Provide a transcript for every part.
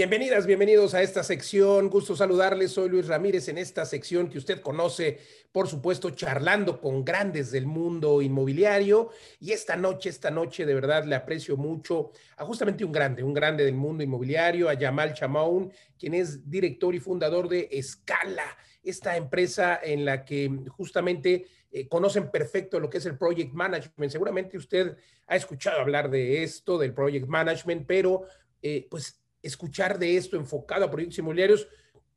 Bienvenidas, bienvenidos a esta sección. Gusto saludarles. Soy Luis Ramírez en esta sección que usted conoce, por supuesto, charlando con grandes del mundo inmobiliario. Y esta noche, esta noche, de verdad le aprecio mucho a justamente un grande, un grande del mundo inmobiliario, a Yamal Chamaun, quien es director y fundador de Escala, esta empresa en la que justamente eh, conocen perfecto lo que es el project management. Seguramente usted ha escuchado hablar de esto, del project management, pero eh, pues escuchar de esto enfocado a proyectos inmobiliarios,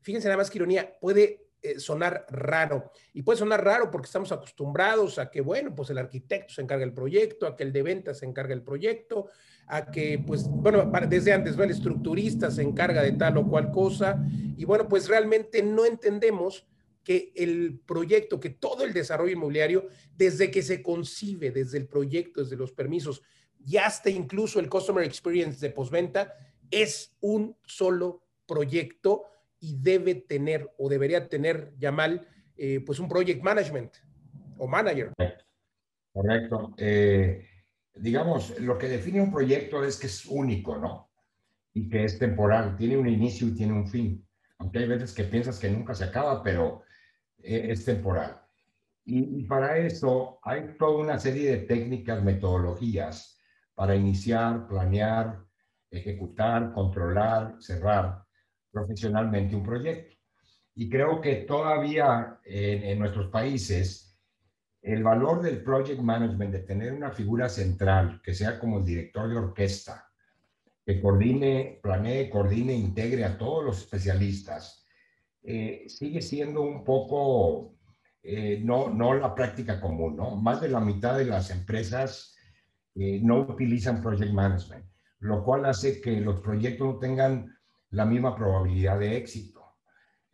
fíjense nada más que ironía, puede eh, sonar raro. Y puede sonar raro porque estamos acostumbrados a que, bueno, pues el arquitecto se encarga del proyecto, a que el de ventas se encarga del proyecto, a que, pues, bueno, desde antes, ¿no? El estructurista se encarga de tal o cual cosa. Y bueno, pues realmente no entendemos que el proyecto, que todo el desarrollo inmobiliario, desde que se concibe, desde el proyecto, desde los permisos, y hasta incluso el customer experience de postventa, es un solo proyecto y debe tener o debería tener, Yamal, eh, pues un project management o manager. Correcto. Eh, digamos, lo que define un proyecto es que es único, ¿no? Y que es temporal, tiene un inicio y tiene un fin. Aunque hay veces que piensas que nunca se acaba, pero eh, es temporal. Y, y, para eso hay toda una serie de técnicas, metodologías para iniciar, planear, ejecutar, controlar, cerrar profesionalmente un proyecto. Y creo que todavía en, nuestros países el valor del project management, de tener una figura central que sea como el director de orquesta, que coordine, planee, coordine, integre a todos los especialistas, eh, sigue siendo un poco eh, no, no la práctica común, ¿no? Más de la mitad de las empresas eh, no utilizan project management lo cual hace que los proyectos no tengan la misma probabilidad de éxito.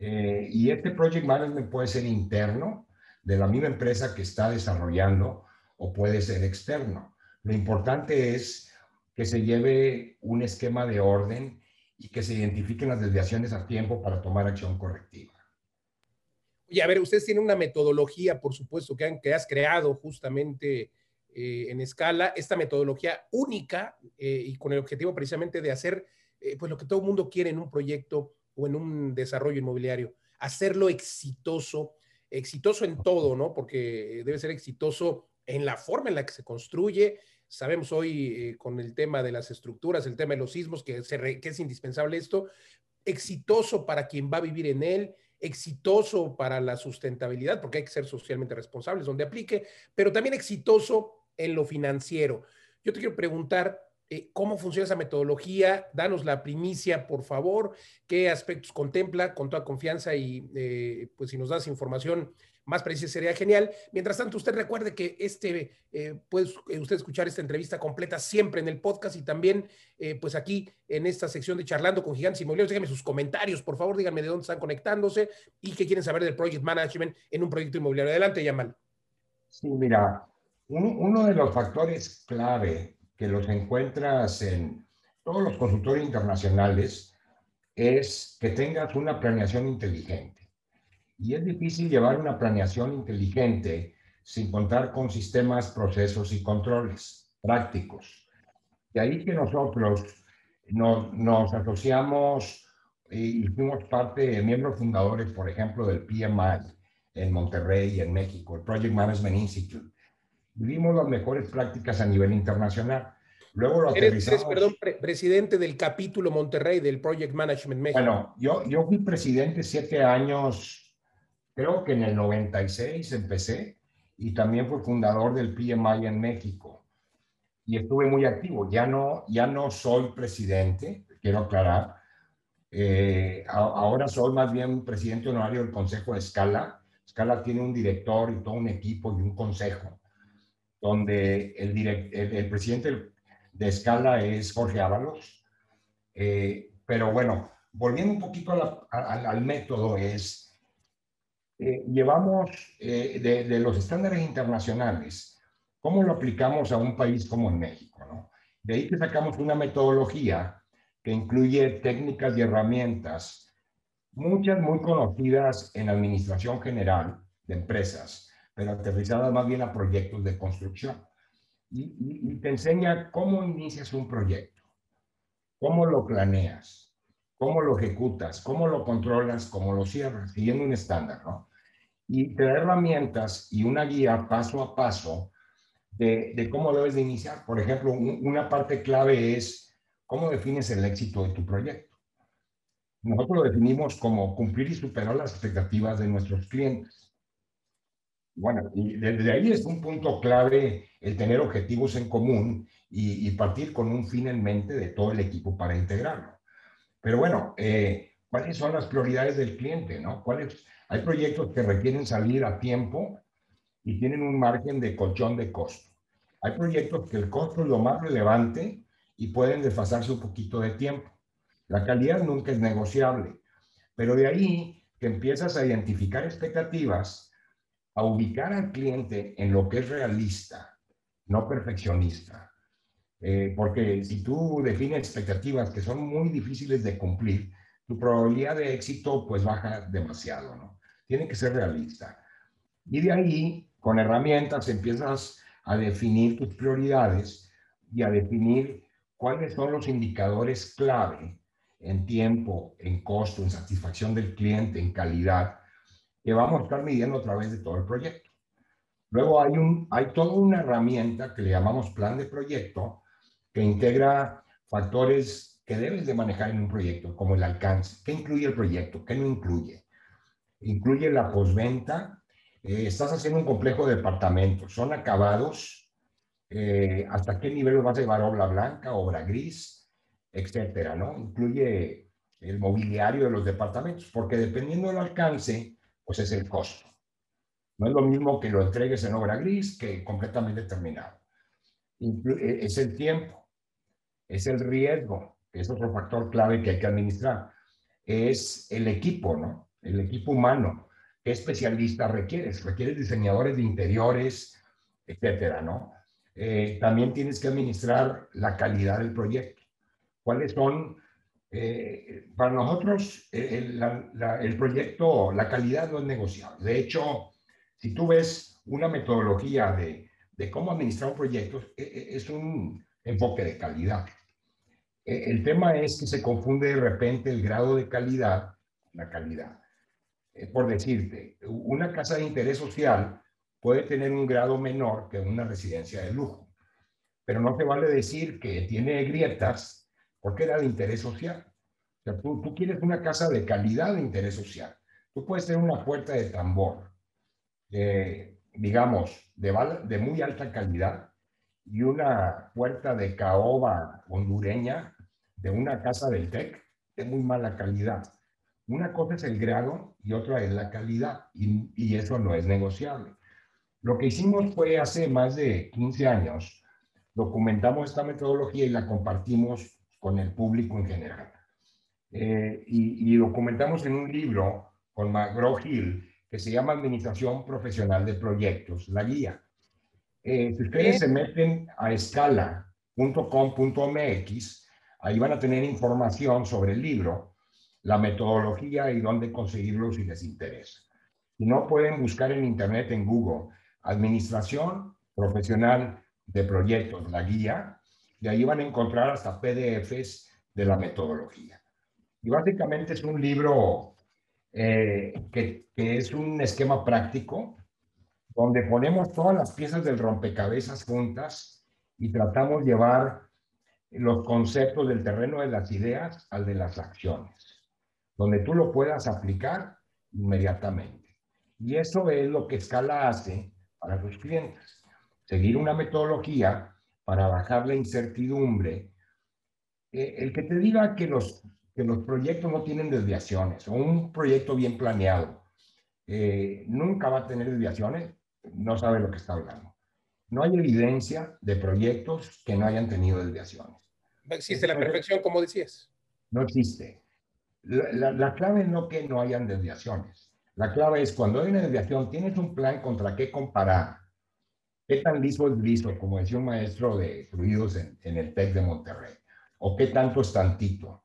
Eh, y este project management puede ser interno de la misma empresa que está desarrollando o puede ser externo. Lo importante es que se lleve un esquema de orden y que se identifiquen las desviaciones a tiempo para tomar acción correctiva. Y a ver, ustedes tienen una metodología, por supuesto, que, han, que has creado justamente eh, en escala, esta metodología única eh, y con el objetivo precisamente de hacer eh, pues lo que todo el mundo quiere en un proyecto o en un desarrollo inmobiliario, hacerlo exitoso, exitoso en todo, ¿no? Porque debe ser exitoso en la forma en la que se construye. Sabemos hoy con el tema de las estructuras, el tema de los sismos, que, que es indispensable esto, exitoso para quien va a vivir en él, exitoso para la sustentabilidad, porque hay que ser socialmente responsables donde aplique, pero también exitoso en lo financiero. Yo te quiero preguntar eh, cómo funciona esa metodología, danos la primicia, por favor, qué aspectos contempla con toda confianza y eh, pues si nos das información más precisa sería genial. Mientras tanto, usted recuerde que este, eh, puede usted escuchar esta entrevista completa siempre en el podcast y también pues aquí en esta sección de Charlando con Gigantes Inmobiliarios. Díganme sus comentarios, por favor, díganme de dónde están conectándose y qué quieren saber del Project Management en un proyecto inmobiliario. Adelante, Yamal. Sí, mira, uno, de los factores clave que los encuentras en todos los consultores internacionales es que tengas una planeación inteligente. Y es difícil llevar una planeación inteligente sin contar con sistemas, procesos y controles prácticos. De ahí que nosotros nos, nos asociamos y fuimos parte de miembros fundadores, por ejemplo, del PMI en Monterrey, en México, el Project Management Institute vimos las mejores prácticas a nivel internacional. Luego lo aterrizamos. perdón, presidente del capítulo Monterrey del Project Management México. Bueno, yo, yo fui presidente siete años, creo que en el 96 empecé, y también fui fundador del PMI en México. Y estuve muy activo. Ya no, ya no soy presidente, quiero aclarar. Eh, ahora soy más bien presidente honorario del Consejo de Escala. Escala tiene un director y todo un equipo y un consejo donde el, el, presidente de Escala es Jorge Ábalos. Eh, pero bueno, volviendo un poquito al método, es, eh, llevamos eh, de, los estándares internacionales, ¿cómo lo aplicamos a un país como en México? ¿no? De ahí que sacamos una metodología que incluye técnicas y herramientas, muchas muy conocidas en administración general de empresas, pero aterrizadas más bien a proyectos de construcción. Y, te enseña cómo inicias un proyecto, cómo lo planeas, cómo lo ejecutas, cómo lo controlas, cómo lo cierras, siguiendo un estándar, ¿no? Y te herramientas y una guía paso a paso de, de cómo debes de iniciar. Por ejemplo, una parte clave es cómo defines el éxito de tu proyecto. Nosotros lo definimos como cumplir y superar las expectativas de nuestros clientes. Bueno, desde ahí es un punto clave el tener objetivos en común y, y partir con un fin en mente de todo el equipo para integrarlo. Pero bueno, eh, ¿cuáles son las prioridades del cliente? ¿no? ¿Cuáles? Hay proyectos que requieren salir a tiempo y tienen un margen de colchón de costo. Hay proyectos que el costo es lo más relevante y pueden desfasarse un poquito de tiempo. La calidad nunca es negociable, pero de ahí que empiezas a identificar expectativas, a ubicar al cliente en lo que es realista, no perfeccionista. Eh, porque si tú defines expectativas que son muy difíciles de cumplir, tu probabilidad de éxito pues baja demasiado, ¿no? Tiene que ser realista. Y de ahí, con herramientas, empiezas a definir tus prioridades y a definir cuáles son los indicadores clave en tiempo, en costo, en satisfacción del cliente, en calidad, que vamos a estar midiendo a través de todo el proyecto. Luego hay, un, hay toda una herramienta que le llamamos plan de proyecto, que integra factores que debes de manejar en un proyecto, como el alcance. ¿Qué incluye el proyecto? ¿Qué no incluye? Incluye la posventa. Eh, estás haciendo un complejo de departamentos. Son acabados. Eh, ¿Hasta qué nivel vas a llevar obra blanca, obra gris, etcétera? ¿no? Incluye el mobiliario de los departamentos, porque dependiendo del alcance, pues es el costo. No es lo mismo que lo entregues en obra gris que completamente terminado. E, es el tiempo es el riesgo, que es otro factor clave que hay que administrar. Es el equipo, ¿no? El equipo humano. ¿Qué especialista requieres? Requieres diseñadores de interiores, etcétera, ¿no? Eh, también tienes que administrar la calidad del proyecto. ¿Cuáles son? Eh, para nosotros, el, el proyecto, la calidad no es negociable. De hecho, si tú ves una metodología de, de cómo administrar un proyecto, e, e, es un enfoque de calidad. Eh, el tema es que se confunde de repente el grado de calidad, la calidad. Eh, por decirte, una casa de interés social puede tener un grado menor que una residencia de lujo, pero no te vale decir que tiene grietas porque era de interés social. O sea, tú, tú quieres una casa de calidad de interés social. Tú puedes tener una puerta de tambor, digamos, de, de muy alta calidad y una puerta de caoba hondureña de una casa del TEC de muy mala calidad. Una cosa es el grado y otra es la calidad y, y, eso no es negociable. Lo que hicimos fue hace más de 15 años, documentamos esta metodología y la compartimos con el público en general. Eh, y, y, documentamos en un libro con McGraw Hill que se llama Administración Profesional de Proyectos, la guía. Eh, si ustedes se meten a escala.com.mx, Ahí van a tener información sobre el libro, la metodología y dónde conseguirlo si les interesa. Si no, pueden buscar en Internet, en Google, Administración Profesional de Proyectos, la guía, y ahí van a encontrar hasta PDFs de la metodología. Y básicamente es un libro eh, que, que es un esquema práctico donde ponemos todas las piezas del rompecabezas juntas y tratamos de llevar los conceptos del terreno de las ideas al de las acciones, donde tú lo puedas aplicar inmediatamente. Y eso es lo que Scala hace para sus clientes. Seguir una metodología para bajar la incertidumbre. Eh, el que te diga que los, que los proyectos no tienen desviaciones o un proyecto bien planeado eh, nunca va a tener desviaciones, no sabe lo que está hablando. No hay evidencia de proyectos que no hayan tenido desviaciones. No existe la perfección, como decías. No existe. La, la, clave no que no hayan desviaciones. La clave es cuando hay una desviación, tienes un plan contra qué comparar. ¿Qué tan liso es liso, como decía un maestro de fluidos en, en el TEC de Monterrey? ¿O qué tanto es tantito?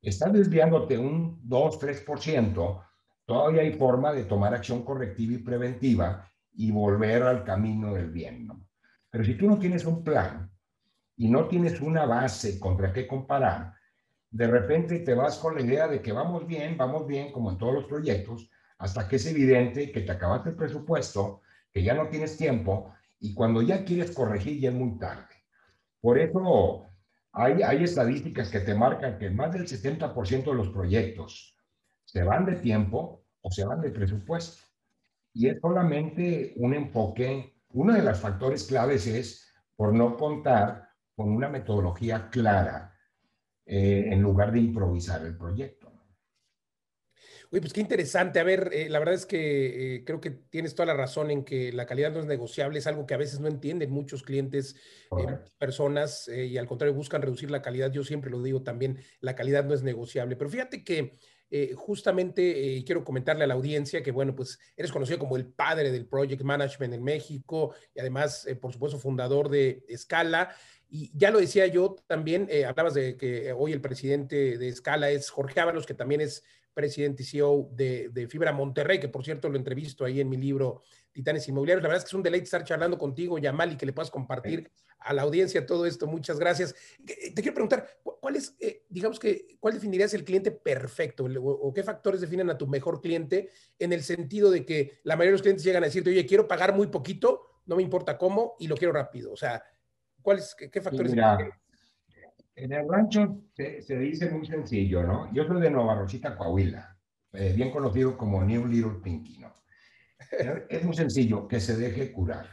Estás desviándote un 2, 3%, todavía hay forma de tomar acción correctiva y preventiva y volver al camino del bien. ¿no? Pero si tú no tienes un plan y no tienes una base contra qué comparar, de repente te vas con la idea de que vamos bien, vamos bien, como en todos los proyectos, hasta que es evidente que te acabaste el presupuesto, que ya no tienes tiempo y cuando ya quieres corregir ya es muy tarde. Por eso hay, estadísticas que te marcan que más del 70% de los proyectos se van de tiempo o se van de presupuesto. Y es solamente un enfoque, uno de los factores claves es por no contar con una metodología clara eh, en lugar de improvisar el proyecto. Uy, pues qué interesante. A ver, eh, la verdad es que eh, creo que tienes toda la razón en que la calidad no es negociable, es algo que a veces no entienden muchos clientes, personas, y al contrario buscan reducir la calidad. Yo siempre lo digo también, la calidad no es negociable. Pero fíjate que justamente quiero comentarle a la audiencia que, bueno, pues eres conocido como el padre del Project Management en México y además, por supuesto, fundador de Scala. Y ya lo decía yo también, eh, hablabas de que hoy el presidente de Escala es Jorge Ábalos, que también es presidente y CEO de, Fibra Monterrey, que por cierto lo entrevisto ahí en mi libro Titanes Inmobiliarios. La verdad es que es un deleite estar charlando contigo, Yamal, y que le puedas compartir a la audiencia todo esto. Muchas gracias. Eh, te quiero preguntar, ¿cuál es, eh, digamos que, cuál definirías el cliente perfecto o, qué factores definen a tu mejor cliente en el sentido de que la mayoría de los clientes llegan a decirte, oye, quiero pagar muy poquito, no me importa cómo y lo quiero rápido? O sea, ¿Cuáles, qué, factores? En el rancho se, dice muy sencillo, ¿no? Yo soy de Nueva Rosita, Coahuila, eh, bien conocido como New Little Pinky, ¿no? es muy sencillo, que se deje curar.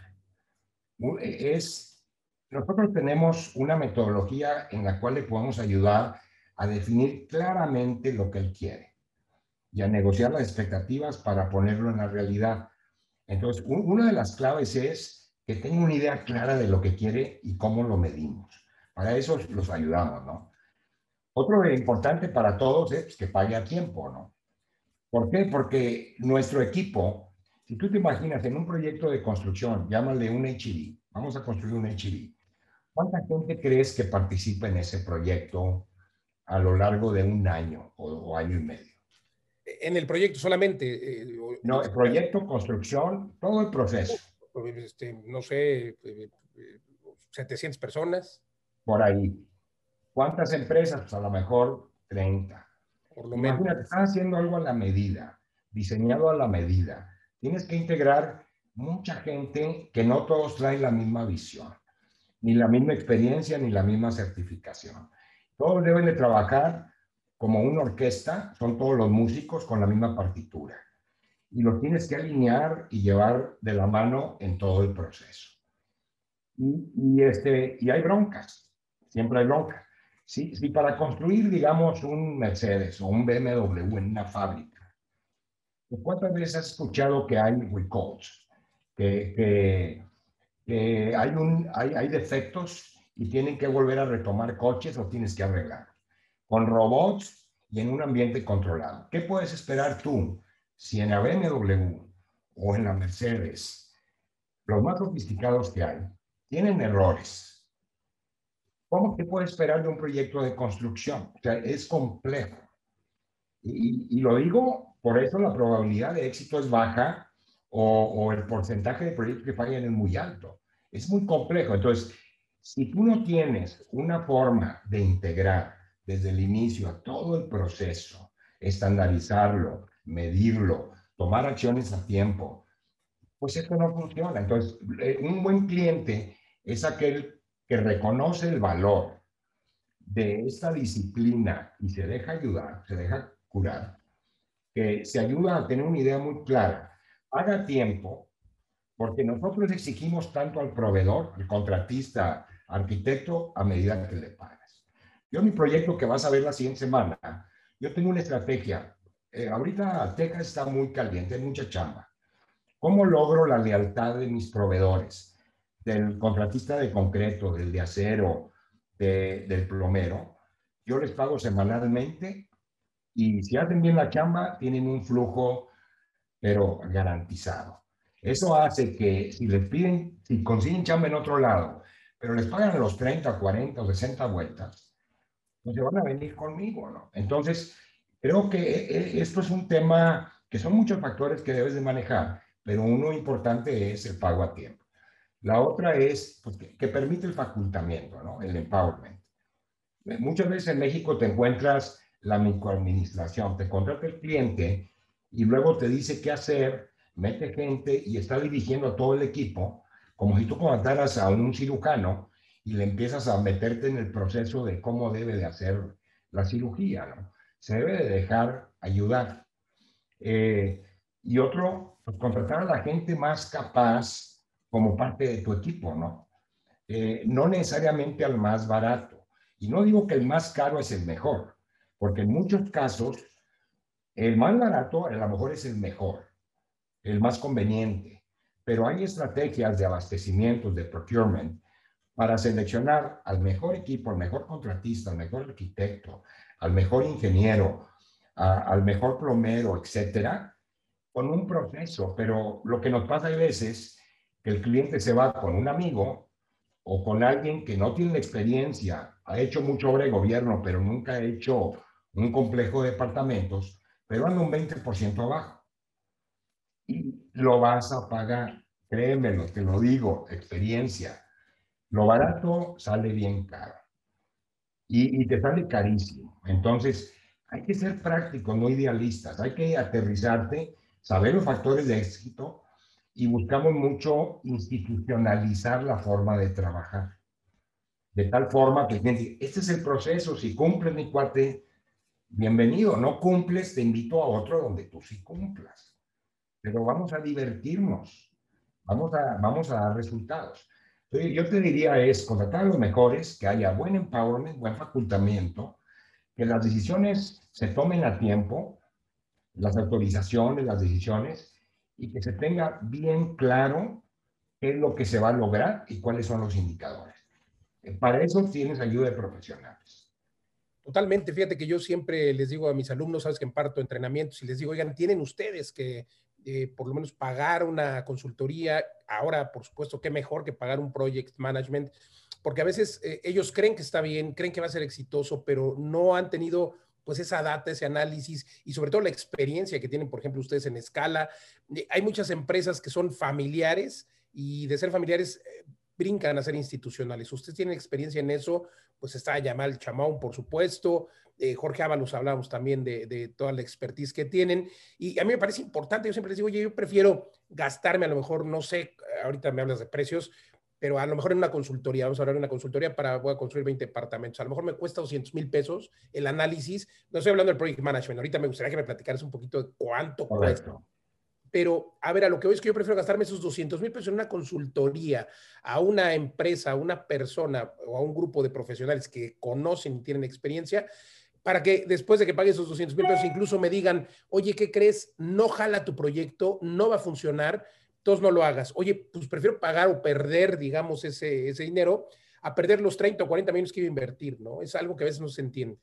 Es, nosotros tenemos una metodología en la cual le podemos ayudar a definir claramente lo que él quiere y a negociar las expectativas para ponerlo en la realidad. Entonces, una de las claves es que tenga una idea clara de lo que quiere y cómo lo medimos. Para eso los ayudamos, ¿no? Otro importante para todos es que pague a tiempo, ¿no? ¿Por qué? Porque nuestro equipo, si tú te imaginas en un proyecto de construcción, llámale un HID, vamos a construir un HID, ¿cuánta gente crees que participa en ese proyecto a lo largo de un año o, año y medio? En el proyecto solamente. Eh, no, el proyecto, construcción, todo el proceso este, no sé, 700 eh, personas. Por ahí. ¿Cuántas empresas? Pues a lo mejor 30. Por lo menos. están haciendo algo a la medida, diseñado a la medida. Tienes que integrar mucha gente que no todos traen la misma visión, ni la misma experiencia, ni la misma certificación. Todos deben de trabajar como una orquesta, son todos los músicos con la misma partitura y lo tienes que alinear y llevar de la mano en todo el proceso. Y, este, y hay broncas, siempre hay broncas. Si, para construir, digamos, un Mercedes o un BMW en una fábrica, ¿cuántas veces has escuchado que hay recalls? Que, que, que hay, un, hay, hay defectos y tienen que volver a retomar coches o tienes que arreglar. Con robots y en un ambiente controlado. ¿Qué puedes esperar tú si en la BMW o en la Mercedes, los más sofisticados que hay, tienen errores, ¿cómo se puede esperar de un proyecto de construcción? O sea, es complejo. Y, lo digo, por eso la probabilidad de éxito es baja o, o el porcentaje de proyectos que fallan es muy alto. Es muy complejo. Entonces, si tú no tienes una forma de integrar desde el inicio a todo el proceso, estandarizarlo, medirlo, tomar acciones a tiempo, pues esto no funciona. Entonces, eh, un buen cliente es aquel que reconoce el valor de esta disciplina y se deja ayudar, se deja curar, que se ayuda a tener una idea muy clara. Haga tiempo, porque nosotros exigimos tanto al proveedor, al contratista, arquitecto, a medida que le pagas. Yo mi proyecto que vas a ver la siguiente semana, yo tengo una estrategia eh, ahorita Texas está muy caliente, hay mucha chamba. ¿Cómo logro la lealtad de mis proveedores? Del contratista de concreto, del de acero, del plomero. Yo les pago semanalmente y si hacen bien la chamba, tienen un flujo, pero garantizado. Eso hace que si les piden, si consiguen chamba en otro lado, pero les pagan a los 30, 40 o 60 vueltas, pues se van a venir conmigo, ¿no? Entonces, Creo que eh, eh, esto es un tema que son muchos factores que debes de manejar, pero uno importante es el pago a tiempo. La otra es pues, que, permite el facultamiento, el empowerment. Muchas veces en México te encuentras la microadministración, te contrata el cliente y luego te dice qué hacer, mete gente y está dirigiendo a todo el equipo, como si tú contrataras a un cirujano y le empiezas a meterte en el proceso de cómo debe de hacer la cirugía. Se debe de dejar ayudar. Eh, y otro, pues contratar a la gente más capaz como parte de tu equipo, ¿no? Eh, no necesariamente al más barato. Y no digo que el más caro es el mejor, porque en muchos casos el más barato a lo mejor es el mejor, el más conveniente, pero hay estrategias de abastecimiento, de procurement, para seleccionar al mejor equipo, al mejor contratista, al mejor arquitecto, al mejor ingeniero, al mejor plomero, etcétera, con un proceso. Pero lo que nos pasa a veces que el cliente se va con un amigo o con alguien que no tiene experiencia, ha hecho mucho obra de gobierno, pero nunca ha hecho un complejo de departamentos, pero anda un 20% abajo. Y lo vas a pagar, créemelo, te lo digo, experiencia. Lo barato sale bien caro y, y te sale carísimo. Entonces, hay que ser prácticos, no idealistas. Hay que aterrizarte, saber los factores de éxito y buscamos mucho institucionalizar la forma de trabajar. De tal forma que este es el proceso, si cumples mi cuate, bienvenido, no cumples, te invito a otro donde tú sí cumplas. Pero vamos a divertirnos, vamos a, vamos a dar resultados. Entonces, yo te diría es contratar a los mejores, que haya buen empowerment, buen facultamiento, que las decisiones se tomen a tiempo, las autorizaciones, las decisiones, y que se tenga bien claro qué es lo que se va a lograr y cuáles son los indicadores. Para eso tienes ayuda de profesionales. Totalmente. Fíjate que yo siempre les digo a mis alumnos, sabes que imparto entrenamientos y les digo, oigan, tienen ustedes que eh, por lo menos pagar una consultoría. Ahora, por supuesto, qué mejor que pagar un project management, porque a veces eh, ellos creen que está bien, creen que va a ser exitoso, pero no han tenido pues esa data, ese análisis y sobre todo la experiencia que tienen, por ejemplo, ustedes en escala. Eh, hay muchas empresas que son familiares y de ser familiares brincan a ser institucionales. Usted tiene experiencia en eso, pues está Yamal Chamón, por supuesto, eh, Jorge Ábalos hablamos también de, toda la expertise que tienen. Y a mí me parece importante, yo siempre les digo, oye, yo prefiero gastarme a lo mejor, no sé, ahorita me hablas de precios, pero a lo mejor en una consultoría, vamos a hablar de una consultoría para, voy a construir 20 departamentos, a lo mejor me cuesta 200 mil pesos el análisis, no estoy hablando del project management, ahorita me gustaría que me platicaras un poquito de cuánto cuesta. Pero, a ver, a lo que voy es que yo prefiero gastarme esos 200 mil pesos en una consultoría a una empresa, a una persona o a un grupo de profesionales que conocen y tienen experiencia, para que después de que pague esos 200 mil pesos incluso me digan, oye, ¿qué crees? No jala tu proyecto, no va a funcionar, entonces no lo hagas. Oye, pues prefiero pagar o perder, digamos, ese, ese dinero a perder los 30 o 40 millones que iba a invertir, ¿no? Es algo que a veces no se entiende.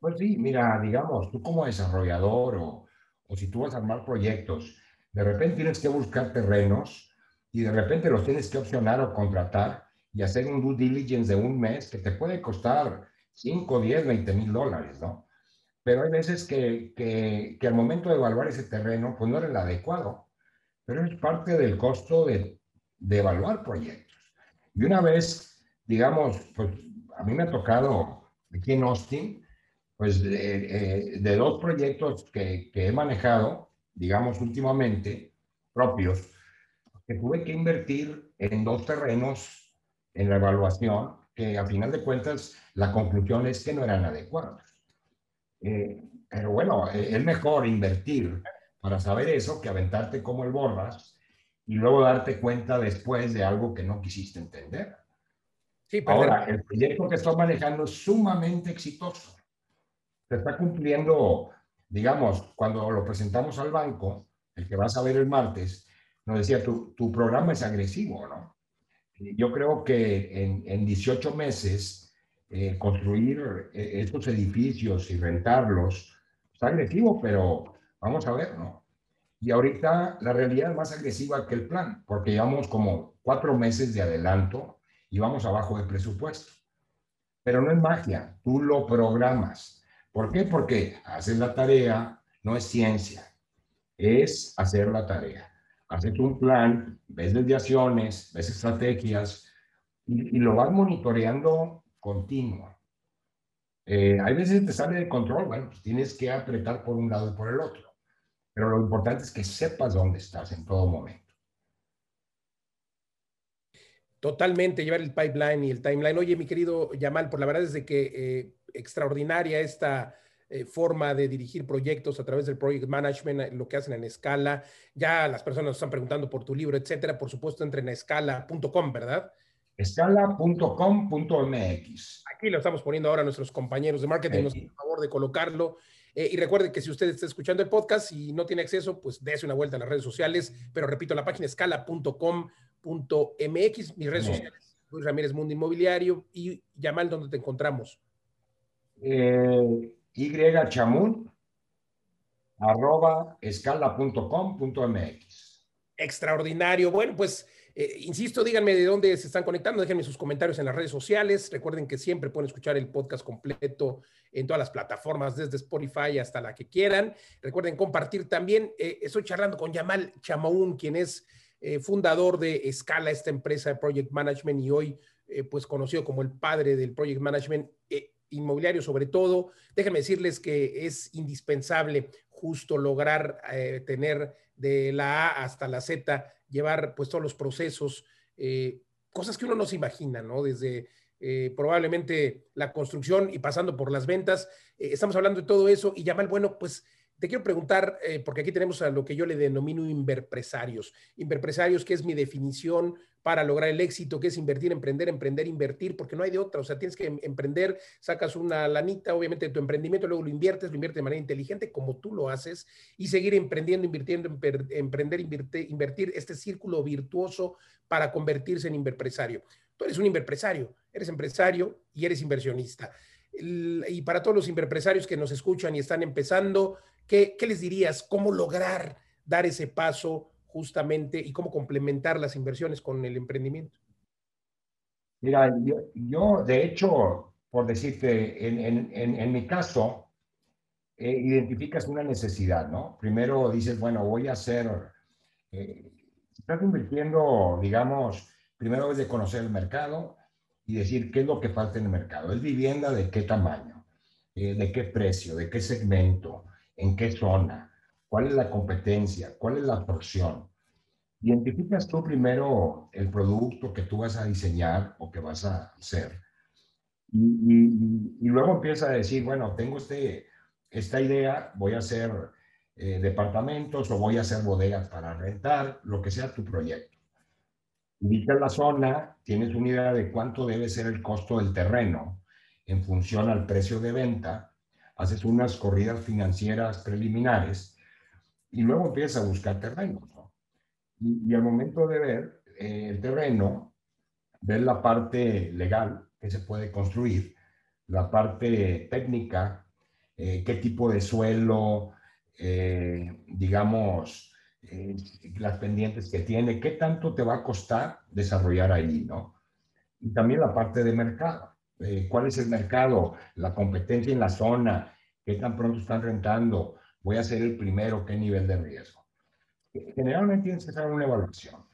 Pues sí, mira, digamos, tú como desarrollador o, o si tú vas a armar proyectos, de repente tienes que buscar terrenos y de repente los tienes que opcionar o contratar y hacer un due diligence de un mes que te puede costar 5, 10, 20 mil dólares, ¿no? Pero hay veces que, que, que, al momento de evaluar ese terreno, pues no era el adecuado. Pero es parte del costo de, evaluar proyectos. Y una vez, digamos, pues a mí me ha tocado aquí en Austin, pues de, de dos proyectos que, que he manejado, digamos, últimamente, propios, que tuve que invertir en dos terrenos en la evaluación que a final de cuentas la conclusión es que no eran adecuados. Eh, pero bueno, eh, es mejor invertir para saber eso que aventarte como el borras y luego darte cuenta después de algo que no quisiste entender. Sí, Ahora, el proyecto que estoy manejando es sumamente exitoso. Se está cumpliendo, digamos, cuando lo presentamos al banco, el que vas a ver el martes, nos decía, tu, tu programa es agresivo, ¿no? yo creo que en, en 18 meses eh, construir eh, estos edificios y rentarlos está agresivo, pero vamos a ver, ¿no? Y ahorita la realidad es más agresiva que el plan, porque llevamos como cuatro meses de adelanto y vamos abajo de presupuesto. Pero no es magia, tú lo programas. ¿Por qué? Porque hacer la tarea no es ciencia, es hacer la tarea haces un plan, ves desviaciones, ves estrategias y, lo vas monitoreando continuo. Eh, hay veces te sale de control, bueno, pues tienes que apretar por un lado y por el otro. Pero lo importante es que sepas dónde estás en todo momento. Totalmente, llevar el pipeline y el timeline. Oye, mi querido Yamal, por la verdad es de que eh, extraordinaria esta eh, forma de dirigir proyectos a través del project management, lo que hacen en escala. Ya las personas nos están preguntando por tu libro, etcétera. Por supuesto, entren a escala.com, ¿verdad? Escala.com.mx. Aquí lo estamos poniendo ahora nuestros compañeros de marketing, nos por favor de colocarlo. Eh, y recuerde que si usted está escuchando el podcast y no tiene acceso, pues dése una vuelta a las redes sociales. Pero repito, la página escala.com.mx, mis redes sociales, Luis Ramírez Mundo Inmobiliario y Yamal, ¿dónde te encontramos? Eh, y chamun arroba escala.com.mx. Extraordinario. Bueno, pues eh, insisto, díganme de dónde se están conectando, déjenme sus comentarios en las redes sociales. Recuerden que siempre pueden escuchar el podcast completo en todas las plataformas, desde Spotify hasta la que quieran. Recuerden compartir también. Eh, estoy charlando con Yamal Chamaún, quien es eh, fundador de Escala, esta empresa de Project Management y hoy pues conocido como el padre del Project Management inmobiliario sobre todo. Déjenme decirles que es indispensable justo lograr tener de la A hasta la Z llevar pues todos los procesos, eh, cosas que uno no se imagina, ¿no? Desde eh, probablemente la construcción y pasando por las ventas. Eh, estamos hablando de todo eso y Yamal, bueno, pues te quiero preguntar, porque aquí tenemos a lo que yo le denomino inverpresarios. Inverpresarios, que es mi definición para lograr el éxito, que es invertir, emprender, emprender, invertir, porque no hay de otra. O sea, tienes que em, emprender, sacas una lanita, obviamente, de tu emprendimiento, luego lo inviertes, lo inviertes de manera inteligente, como tú lo haces, y seguir emprendiendo, invirtiendo, emprender, invertir, invertir este círculo virtuoso para convertirse en inverpresario. Tú eres un inverpresario, eres empresario y eres inversionista. Y para todos los inverpresarios que nos escuchan y están empezando, ¿qué, qué les dirías? ¿Cómo lograr dar ese paso? justamente y cómo complementar las inversiones con el emprendimiento? Mira, yo, de hecho, por decirte, en, en, en, mi caso, eh, identificas una necesidad, ¿no? Primero dices, bueno, voy a hacer, eh, estás invirtiendo, digamos, primero es de conocer el mercado y decir qué es lo que falta en el mercado. ¿Es vivienda de qué tamaño? Eh, ¿De qué precio? ¿De qué segmento? ¿En qué zona? ¿Cuál es la competencia? ¿Cuál es la porción? Identificas tú primero el producto que tú vas a diseñar o que vas a hacer. Y, luego empieza a decir, bueno, tengo este, esta idea, voy a hacer eh, departamentos o voy a hacer bodegas para rentar, lo que sea tu proyecto. Ubicas la zona, tienes una idea de cuánto debe ser el costo del terreno en función al precio de venta, haces unas corridas financieras preliminares y luego empieza a buscar terreno. ¿no? Y, al momento de ver eh, el terreno, ver la parte legal que se puede construir, la parte técnica, eh, qué tipo de suelo, eh, digamos, las pendientes que tiene, qué tanto te va a costar desarrollar ahí, ¿no? Y también la parte de mercado. ¿Cuál es el mercado? La competencia en la zona, qué tan pronto están rentando, voy a ser el primero, qué nivel de riesgo. Generalmente tienes que hacer una evaluación.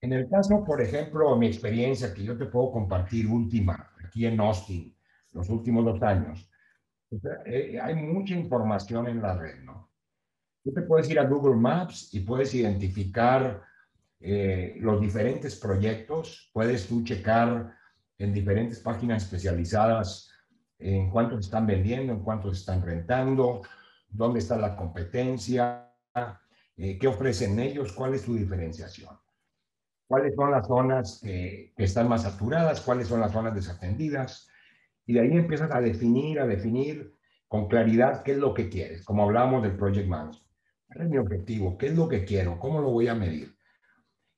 En el caso, por ejemplo, mi experiencia que yo te puedo compartir última aquí en Austin, los últimos dos años, eh, hay mucha información en la red, ¿no? Tú te puedes ir a Google Maps y puedes identificar eh, los diferentes proyectos, puedes tú checar en diferentes páginas especializadas en cuánto están vendiendo, en cuánto están rentando, dónde está la competencia, eh, qué ofrecen ellos, cuál es su diferenciación, cuáles son las zonas que están más saturadas, cuáles son las zonas desatendidas, y de ahí empiezas a definir, a definir con claridad qué es lo que quieres, como hablamos del Project Management. ¿Cuál es mi objetivo? ¿Qué es lo que quiero? ¿Cómo lo voy a medir?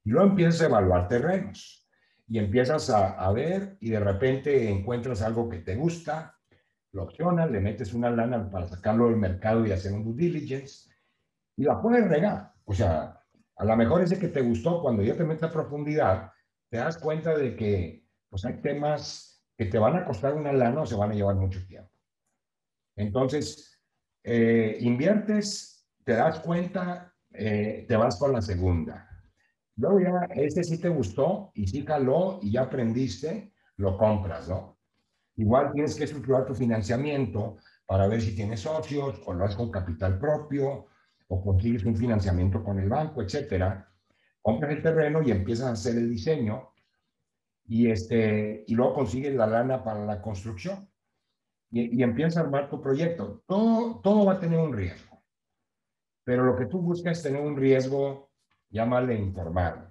Y luego empiezas a evaluar terrenos y empiezas a, a ver y de repente encuentras algo que te gusta, lo opcionas, le metes una lana para sacarlo del mercado y hacer un due diligence y la puedes regar. O sea, a lo mejor ese que te gustó, cuando ya te metes a profundidad, te das cuenta de que pues hay temas que te van a costar una lana o se van a llevar mucho tiempo. Entonces, eh, inviertes, te das cuenta, eh, te vas con la segunda. Luego ya, ese sí te gustó y sí caló y ya aprendiste, lo compras, ¿no? Igual tienes que estructurar tu financiamiento para ver si tienes socios o lo haces con capital propio o consigues un financiamiento con el banco, etcétera. Compras el terreno y empiezas a hacer el diseño y, este, y luego consigues la lana para la construcción y, y empiezas a armar tu proyecto. Todo, todo va a tener un riesgo, pero lo que tú buscas es tener un riesgo, llámale informado,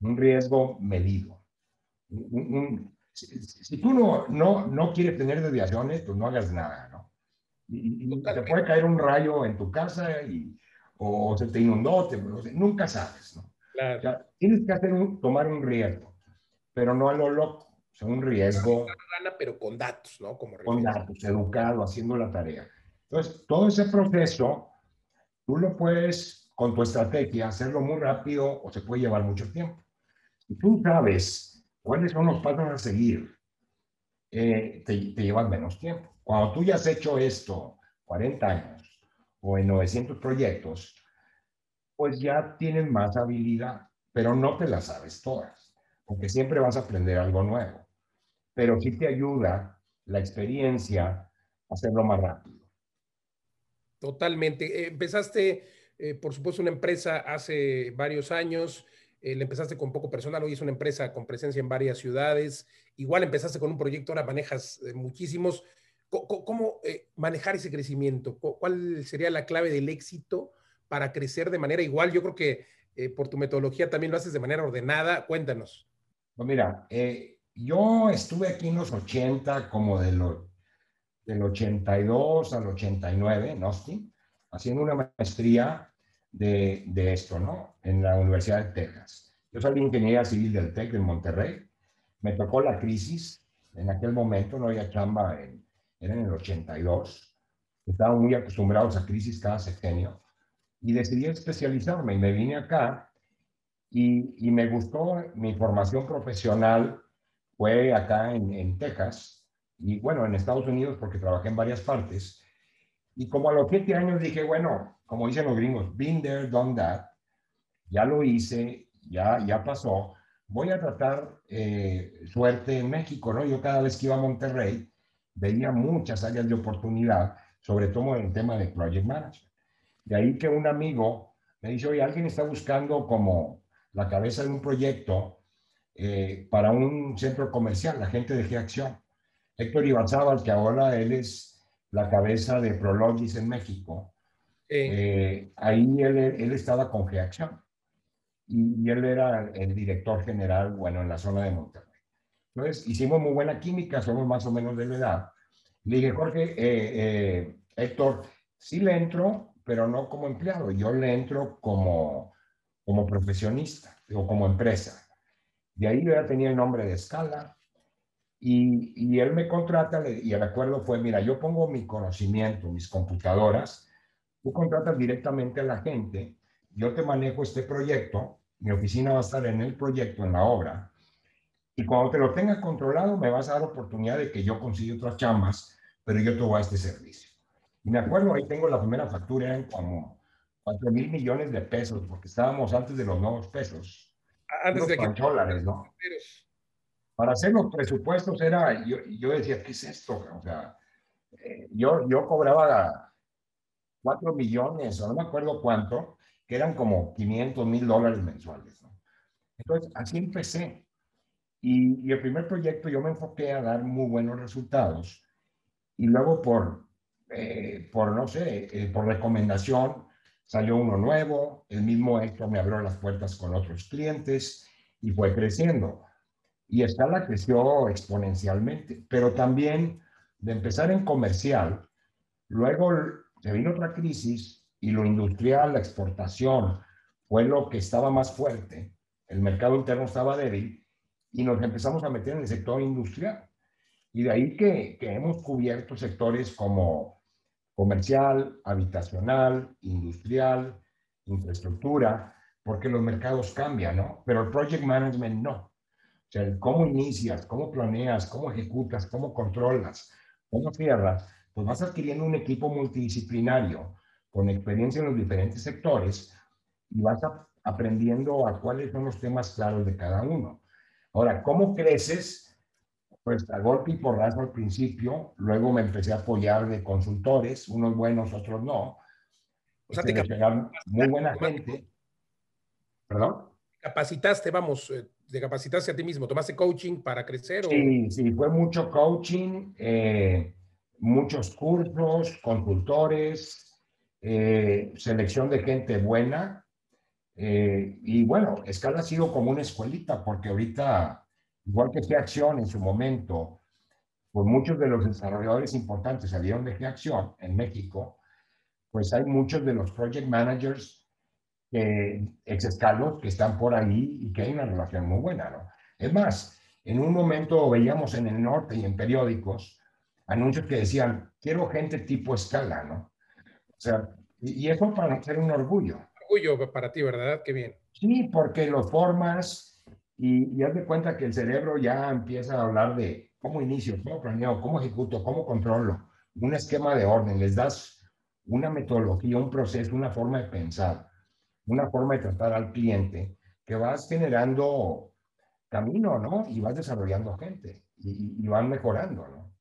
un riesgo medido. si, tú no, no, no quieres tener desviaciones, pues no hagas nada, ¿no? Y, te puede caer un rayo en tu casa y, o se te inundó, te, nunca sabes, ¿no? Claro. tienes que hacer un, tomar un riesgo pero no a lo loco. O sea, un riesgo. pero con datos, ¿no? Como con datos, educado, haciendo la tarea. Entonces, todo ese proceso, tú lo puedes, con tu estrategia, hacerlo muy rápido o se puede llevar mucho tiempo. Si tú sabes cuáles son los pasos a seguir, eh, te, te llevan menos tiempo. Cuando tú ya has hecho esto 40 años o en 900 proyectos, pues ya tienes más habilidad, pero no te las sabes todas porque siempre vas a aprender algo nuevo, pero sí te ayuda la experiencia a hacerlo más rápido. Totalmente. Empezaste, eh, por supuesto, una empresa hace varios años, eh, le empezaste con poco personal, hoy es una empresa con presencia en varias ciudades, igual empezaste con un proyecto, ahora manejas muchísimos. ¿Cómo, manejar ese crecimiento? ¿Cuál sería la clave del éxito para crecer de manera igual? Yo creo que por tu metodología también lo haces de manera ordenada. Cuéntanos. Mira, eh, yo estuve aquí en los 80, como de lo, del 82 al 89 en Austin, haciendo una maestría de, de, esto, ¿no? En la Universidad de Texas. Yo soy ingeniera civil del TEC en Monterrey. Me tocó la crisis. En aquel momento no había chamba, en, era en el 82. Estaban muy acostumbrados a crisis cada sexenio. Y decidí especializarme y me vine acá y, me gustó mi formación profesional, fue acá en, en, Texas y bueno, en Estados Unidos porque trabajé en varias partes. Y como a los siete años dije, bueno, como dicen los gringos, been there, done that, ya lo hice, ya, ya pasó, voy a tratar eh, suerte en México, ¿no? Yo cada vez que iba a Monterrey veía muchas áreas de oportunidad, sobre todo en el tema de project management. De ahí que un amigo me dice, oye, alguien está buscando como la cabeza de un proyecto eh, para un centro comercial, la gente de G-Acción. Héctor Ibarzábal, que ahora él es la cabeza de Prologis en México, eh, ahí él, él, estaba con G-Acción y, él era el director general, bueno, en la zona de Monterrey. Entonces, hicimos muy buena química, somos más o menos de la edad. Le dije, Jorge, eh, Héctor, sí le entro, pero no como empleado, yo le entro como como profesionista o como empresa. De ahí yo ya tenía el nombre de escala y, y él me contrata y el acuerdo fue, mira, yo pongo mi conocimiento, mis computadoras, tú contratas directamente a la gente, yo te manejo este proyecto, mi oficina va a estar en el proyecto, en la obra, y cuando te lo tenga controlado me vas a dar oportunidad de que yo consiga otras chambas, pero yo te voy a este servicio. Y me acuerdo, ahí tengo la primera factura en como 4 mil millones de pesos, porque estábamos antes de los nuevos pesos. Antes de que... dólares, ¿no? Para hacer los presupuestos era, yo, yo decía, ¿qué es esto? O sea, eh, yo, yo cobraba 4 millones, o no me acuerdo cuánto, que eran como 500 mil dólares mensuales, ¿no? Entonces, así empecé. Y, y, el primer proyecto yo me enfoqué a dar muy buenos resultados. Y luego por, eh, por no sé, eh, por recomendación, salió uno nuevo, el mismo Héctor me abrió las puertas con otros clientes y fue creciendo. Y Escala creció exponencialmente, pero también de empezar en comercial, luego se vino otra crisis y lo industrial, la exportación, fue lo que estaba más fuerte. El mercado interno estaba débil y nos empezamos a meter en el sector industrial. Y de ahí que, que hemos cubierto sectores como comercial, habitacional, industrial, infraestructura, porque los mercados cambian, ¿no? Pero el project management no. O sea, cómo inicias, cómo planeas, cómo ejecutas, cómo controlas, cómo cierras, pues vas adquiriendo un equipo multidisciplinario con experiencia en los diferentes sectores y vas aprendiendo a cuáles son los temas claros de cada uno. Ahora, ¿cómo creces? Pues a golpe y porrazo al principio, luego me empecé a apoyar de consultores, unos buenos, otros no. O sea, te muy buena gente. ¿Perdón? Capacitaste, vamos, eh, te capacitaste a ti mismo, tomaste coaching para crecer. Sí, sí, fue mucho coaching, eh, muchos cursos, consultores, eh, selección de gente buena. y bueno, Escala ha sido como una escuelita, porque ahorita igual que G-Acción en su momento, pues muchos de los desarrolladores importantes salieron de G-Acción en México, pues hay muchos de los project managers que, ex escalos que están por ahí y que hay una relación muy buena, ¿no? Es más, en un momento veíamos en el norte y en periódicos anuncios que decían, quiero gente tipo escala, ¿no? O sea, y, eso para ser un orgullo. Orgullo para ti, ¿verdad? Qué bien. Sí, porque lo formas, y, haz de cuenta que el cerebro ya empieza a hablar de cómo inicio, cómo planeo, cómo ejecuto, cómo controlo, un esquema de orden, les das una metodología, un proceso, una forma de pensar, una forma de tratar al cliente, que vas generando camino, ¿no? Y vas desarrollando gente y, y van mejorando, ¿no?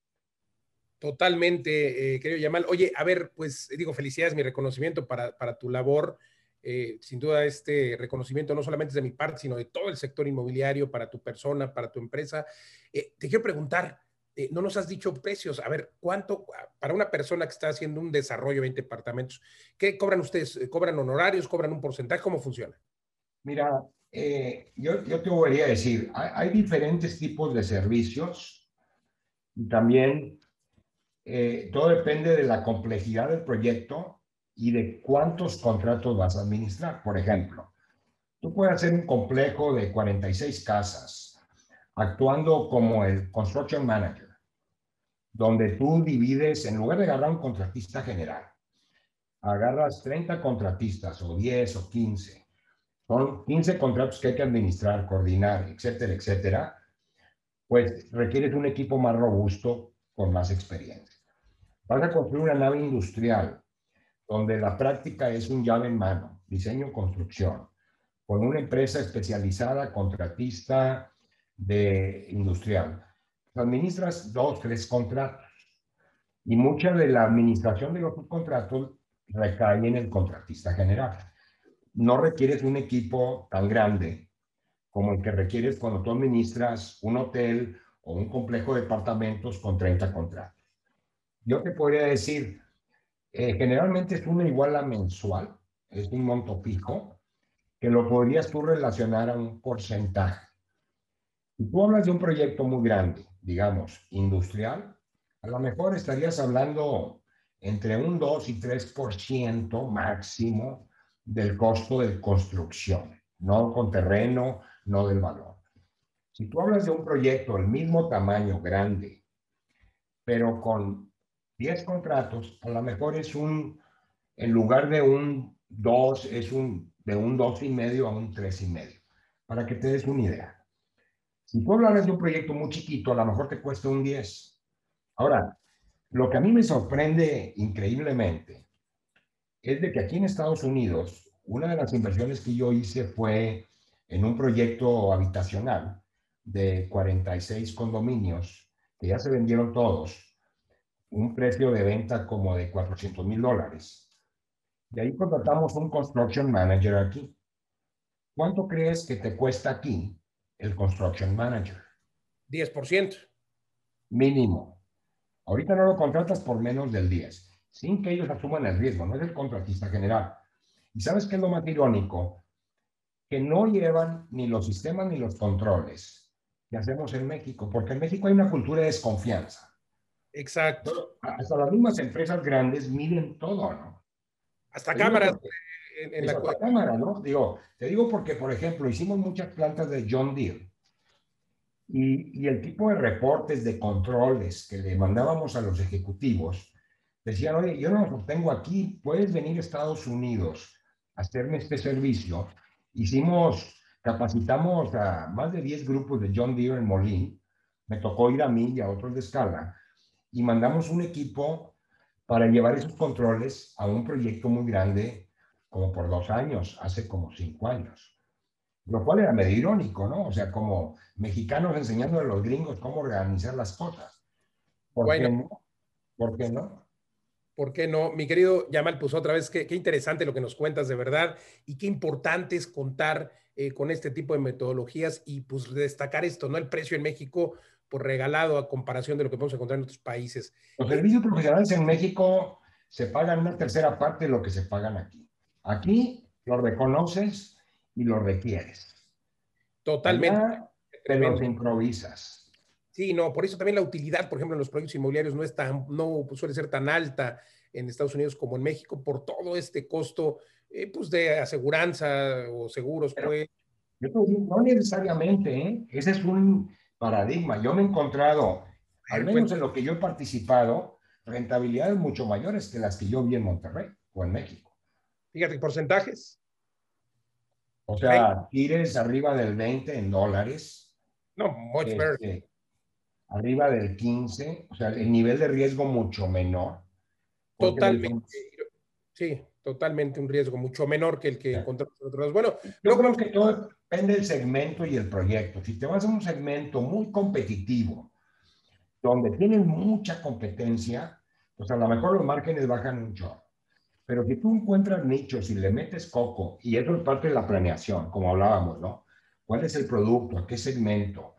Totalmente, eh, querido Yamal. Oye, a ver, pues digo, felicidades, mi reconocimiento para, para tu labor eh, sin duda este reconocimiento no solamente es de mi parte, sino de todo el sector inmobiliario para tu persona, para tu empresa. Eh, te quiero preguntar, eh, no nos has dicho precios, a ver, ¿cuánto para una persona que está haciendo un desarrollo de 20 departamentos, qué cobran ustedes? ¿Cobran honorarios? ¿Cobran un porcentaje? ¿Cómo funciona? Mira, yo, yo, te voy a decir, hay, hay, diferentes tipos de servicios y también todo depende de la complejidad del proyecto y de cuántos contratos vas a administrar. Por ejemplo, tú puedes hacer un complejo de 46 casas actuando como el construction manager, donde tú divides, en lugar de agarrar un contratista general, agarras 30 contratistas o 10 o 15. Son 15 contratos que hay que administrar, coordinar, etcétera, etcétera. Pues requieres un equipo más robusto con más experiencia. Vas a construir una nave industrial donde la práctica es un llave en mano, diseño, construcción, con una empresa especializada, contratista de industrial. Administras dos, tres contratos y mucha de la administración de los contratos recae en el contratista general. No requieres un equipo tan grande como el que requieres cuando tú administras un hotel o un complejo de departamentos con 30 contratos. Yo te podría decir, eh, generalmente es una iguala mensual, es un monto fijo, que lo podrías tú relacionar a un porcentaje. Si tú hablas de un proyecto muy grande, digamos, industrial, a lo mejor estarías hablando entre un 2 y 3% máximo del costo de construcción, no con terreno, no del valor. Si tú hablas de un proyecto del mismo tamaño, grande, pero con 10 contratos, a lo mejor es un, en lugar de un 2, es un, de un 2 y medio a un 3 y medio, para que te des una idea. Si tú hablas de un proyecto muy chiquito, a lo mejor te cuesta un 10. Ahora, lo que a mí me sorprende increíblemente es de que aquí en Estados Unidos, una de las inversiones que yo hice fue en un proyecto habitacional de 46 condominios, que ya se vendieron todos, un precio de venta como de 400 mil dólares. De ahí contratamos un construction manager aquí. ¿Cuánto crees que te cuesta aquí el construction manager? 10%. Mínimo. Ahorita no lo contratas por menos del 10, sin que ellos asuman el riesgo, no es el contratista general. ¿Y sabes qué es lo más irónico? Que no llevan ni los sistemas ni los controles que hacemos en México, porque en México hay una cultura de desconfianza. Exacto. Hasta las mismas empresas grandes miden todo, ¿no? Hasta cámaras en, la cámara, ¿no? Digo, te digo porque, por ejemplo, hicimos muchas plantas de John Deere y, y el tipo de reportes de controles que le mandábamos a los ejecutivos decían, oye, yo no los tengo aquí, puedes venir a Estados Unidos a hacerme este servicio. Hicimos, capacitamos a más de 10 grupos de John Deere en Molín, me tocó ir a mí y a otros de escala, y mandamos un equipo para llevar esos controles a un proyecto muy grande, como por dos años, hace como cinco años. Lo cual era medio irónico, ¿no? O sea, como mexicanos enseñando a los gringos cómo organizar las cosas. ¿Por qué no? ¿Por qué no? ¿Por qué no? Mi querido Yamal, pues otra vez, qué, qué interesante lo que nos cuentas de verdad y qué importante es contar eh, con este tipo de metodologías y pues destacar esto, ¿no? El precio en México por regalado a comparación de lo que podemos encontrar en otros países. Los servicios profesionales en México se pagan una tercera parte de lo que se pagan aquí. Aquí lo reconoces y lo requieres. Totalmente. Allá te los improvisas. Sí, no, por eso también la utilidad, por ejemplo, en los proyectos inmobiliarios no es tan, no suele ser tan alta en Estados Unidos como en México por todo este costo eh, pues de aseguranza o seguros, pues. Yo no necesariamente, ¿eh? ese es un paradigma. Yo me he encontrado, al menos en lo que yo he participado, rentabilidades mucho mayores que las que yo vi en Monterrey o en México. Fíjate, porcentajes. O sea, tires arriba del 20 en dólares. No, much este, Arriba del 15, o sea, el nivel de riesgo mucho menor. Totalmente. Sí, totalmente un riesgo mucho menor que el que encontramos nosotros. Bueno, yo creo que todo depende del segmento y el proyecto. Si te vas a un segmento muy competitivo, donde tienes mucha competencia, pues a lo mejor los márgenes bajan mucho. Pero si tú encuentras nichos y le metes coco, y eso es parte de la planeación, como hablábamos, ¿no? ¿Cuál es el producto? ¿A qué segmento?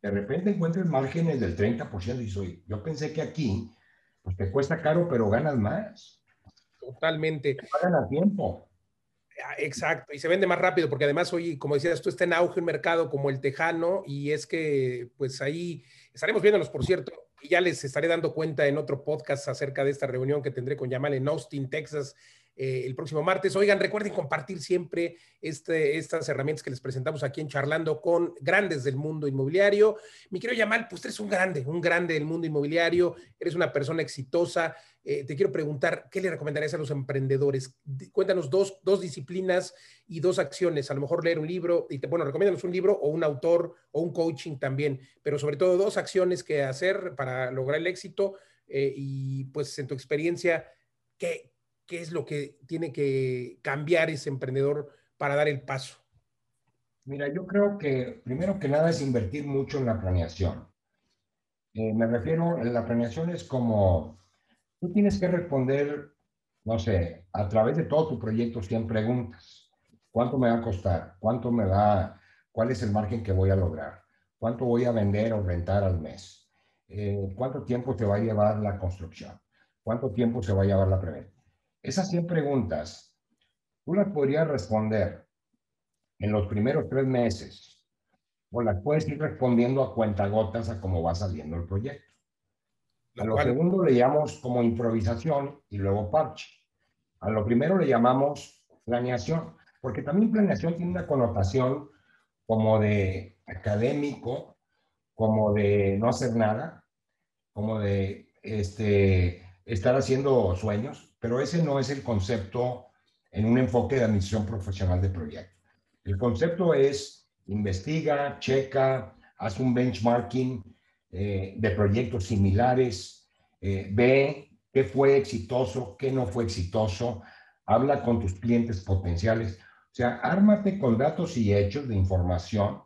De repente encuentras márgenes del 30% y soy, yo pensé que aquí, pues te cuesta caro, pero ganas más. Totalmente. pagan a tiempo. Ah, exacto, y se vende más rápido porque además hoy, como decías tú, está en auge un mercado como el tejano y es que pues ahí estaremos viéndolos, por cierto, ya les estaré dando cuenta en otro podcast acerca de esta reunión que tendré con Yamal en Austin, Texas, eh, el próximo martes. Oigan, recuerden compartir siempre este, estas herramientas que les presentamos aquí en Charlando con grandes del mundo inmobiliario. Mi querido Yamal, pues eres un grande, un grande del mundo inmobiliario, eres una persona exitosa. Eh, te quiero preguntar, ¿qué le recomendarías a los emprendedores? Cuéntanos dos, dos, disciplinas y dos acciones. A lo mejor leer un libro, y te, bueno, recomiéndanos un libro o un autor o un coaching también, pero sobre todo dos acciones que hacer para lograr el éxito eh, y pues en tu experiencia, ¿qué, qué es lo que tiene que cambiar ese emprendedor para dar el paso? Mira, yo creo que primero que nada es invertir mucho en la planeación. Eh, me refiero, la planeación es como, tú tienes que responder, no sé, a través de todo tu proyecto 100 preguntas. ¿Cuánto me va a costar? ¿Cuánto me va, cuál es el margen que voy a lograr? ¿Cuánto voy a vender o rentar al mes? Eh, ¿Cuánto tiempo te va a llevar la construcción? ¿Cuánto tiempo se va a llevar la preventa? Esas 100 preguntas, tú las podrías responder en los primeros tres meses o las puedes ir respondiendo a cuentagotas a cómo va saliendo el proyecto. A lo segundo le llamamos como improvisación y luego parche. A lo primero le llamamos planeación, porque también planeación tiene una connotación como de académico, como de no hacer nada, como de este, estar haciendo sueños pero ese no es el concepto en un enfoque de administración profesional de proyecto. El concepto es investiga, checa, haz un benchmarking eh, de proyectos similares, eh, ve qué fue exitoso, qué no fue exitoso, habla con tus clientes potenciales. O sea, ármate con datos y hechos de información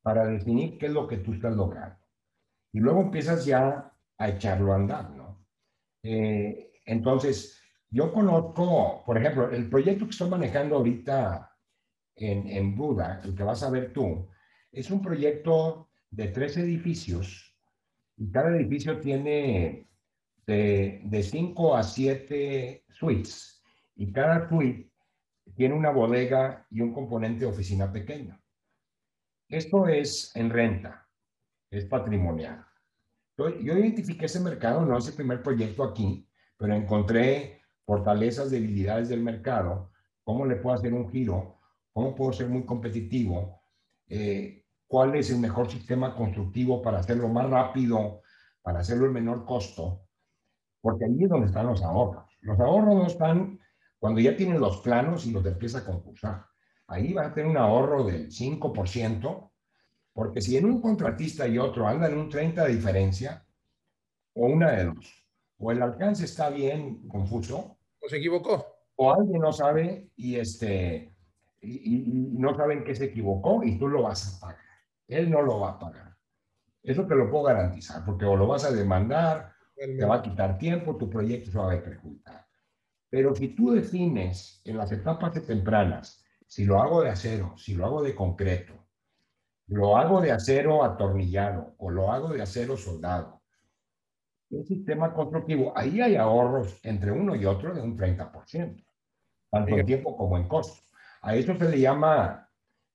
para definir qué es lo que tú estás logrando. Y luego empiezas ya a echarlo a andar, ¿no? Eh, entonces, yo conozco, por ejemplo, el proyecto que estoy manejando ahorita en, en Buda, el que vas a ver tú, es un proyecto de tres edificios cada edificio tiene de, de cinco a siete suites y cada suite tiene una bodega y un componente de oficina pequeño. Esto es en renta, es patrimonial. Yo, yo identifiqué ese mercado, no es el primer proyecto aquí, pero encontré fortalezas, debilidades del mercado, cómo le puedo hacer un giro, cómo puedo ser muy competitivo, eh, cuál es el mejor sistema constructivo para hacerlo más rápido, para hacerlo el menor costo, porque ahí es donde están los ahorros. Los ahorros no están cuando ya tienen los planos y los empieza a concursar. Ahí va a tener un ahorro del 5%, porque si en un contratista y otro andan un 30 de diferencia, o una de dos, o el alcance está bien confuso, se equivocó. O alguien no sabe y este, y, no saben que se equivocó y tú lo vas a pagar. Él no lo va a pagar. Eso te lo puedo garantizar, porque o lo vas a demandar, te va a quitar tiempo, tu proyecto se va a ver perjudicado. Pero si tú defines en las etapas tempranas, si lo hago de acero, si lo hago de concreto, lo hago de acero atornillado o lo hago de acero soldado, un sistema constructivo, ahí hay ahorros entre uno y otro de un 30%, tanto en tiempo como en costo. A eso se le llama,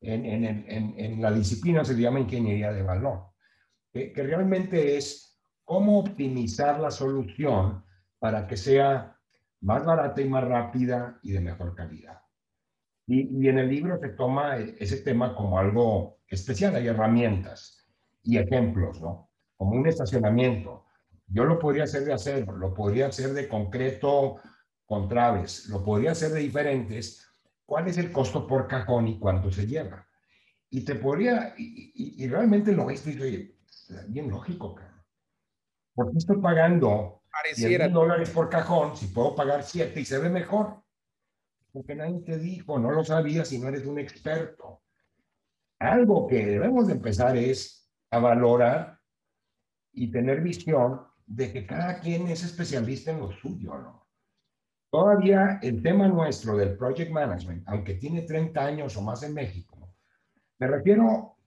en, en, en, en la disciplina se llama ingeniería de valor, que, que realmente es cómo optimizar la solución para que sea más barata y más rápida y de mejor calidad. Y, y, en el libro se toma ese tema como algo especial, hay herramientas y ejemplos, ¿no? Como un estacionamiento yo lo podría hacer de acero, lo podría hacer de concreto con traves, lo podría hacer de diferentes. ¿Cuál es el costo por cajón y cuánto se lleva? Y te podría, y, realmente lo ves y oye, bien lógico, cara. ¿Por qué estoy pagando Pareciera. dólares por cajón si puedo pagar 7 y se ve mejor? Porque nadie te dijo, no lo sabías si no eres un experto. Algo que debemos de empezar es a valorar y tener visión de que cada quien es especialista en lo suyo, ¿no? Todavía el tema nuestro del project management, aunque tiene 30 años o más en México, me refiero,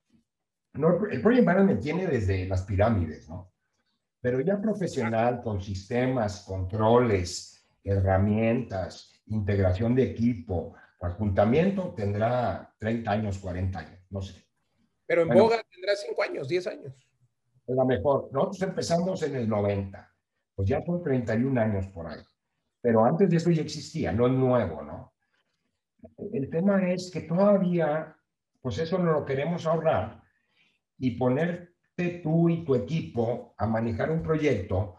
no, el project management tiene desde las pirámides, ¿no? Pero ya profesional, con sistemas, controles, herramientas, integración de equipo, apuntamiento, tendrá 30 años, 40 años, no sé. Pero en boga tendrá 5 años, 10 años la mejor. Nosotros empezamos en el 90, pues ya son 31 años por ahí. Pero antes de eso ya existía, no es nuevo, ¿no? El tema es que todavía, pues eso no lo queremos ahorrar y ponerte tú y tu equipo a manejar un proyecto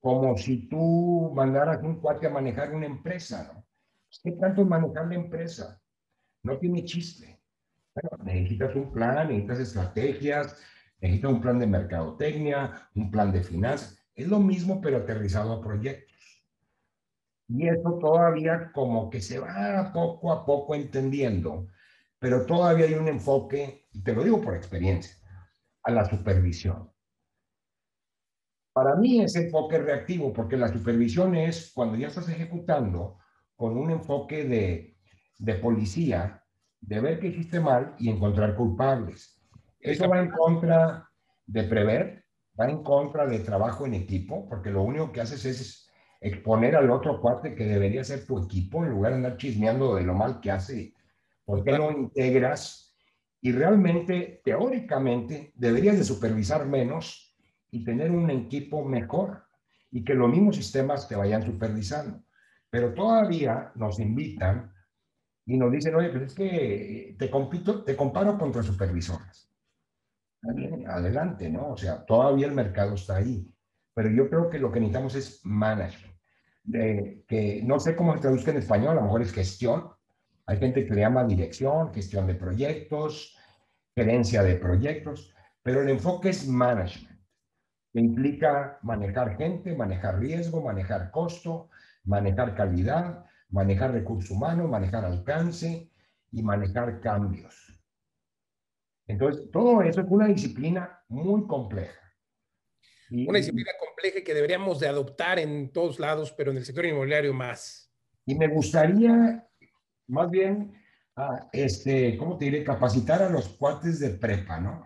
como si tú mandaras un cuate a manejar una empresa, ¿no? ¿Qué tanto es manejar la empresa? No tiene chiste. Bueno, necesitas un plan, necesitas estrategias, Necesita un plan de mercadotecnia, un plan de finanzas. Es lo mismo, pero aterrizado a proyectos. Y eso todavía como que se va poco a poco entendiendo, pero todavía hay un enfoque, y te lo digo por experiencia, a la supervisión. Para mí es enfoque reactivo, porque la supervisión es cuando ya estás ejecutando con un enfoque de, de policía, de ver que hiciste mal y encontrar culpables. Eso va en contra de prever, va en contra de trabajo en equipo, porque lo único que haces es exponer al otro cuate que debería ser tu equipo en lugar de andar chismeando de lo mal que hace. ¿Por qué no integras? Y realmente, teóricamente, deberías de supervisar menos y tener un equipo mejor y que los mismos sistemas te vayan supervisando. Pero todavía nos invitan y nos dicen, oye, pues es que te, compito, te comparo contra supervisores adelante, ¿no? O sea, todavía el mercado está ahí. Pero yo creo que lo que necesitamos es management. De, que no sé cómo se traduce en español, a lo mejor es gestión. Hay gente que le llama dirección, gestión de proyectos, gerencia de proyectos, pero el enfoque es management, que implica manejar gente, manejar riesgo, manejar costo, manejar calidad, manejar recurso humano, manejar alcance y manejar cambios. Entonces, todo eso es una disciplina muy compleja. Una disciplina compleja que deberíamos de adoptar en todos lados, pero en el sector inmobiliario más. Y me gustaría, más bien, ah, este, ¿cómo te diré? Capacitar a los cuates de prepa, ¿no?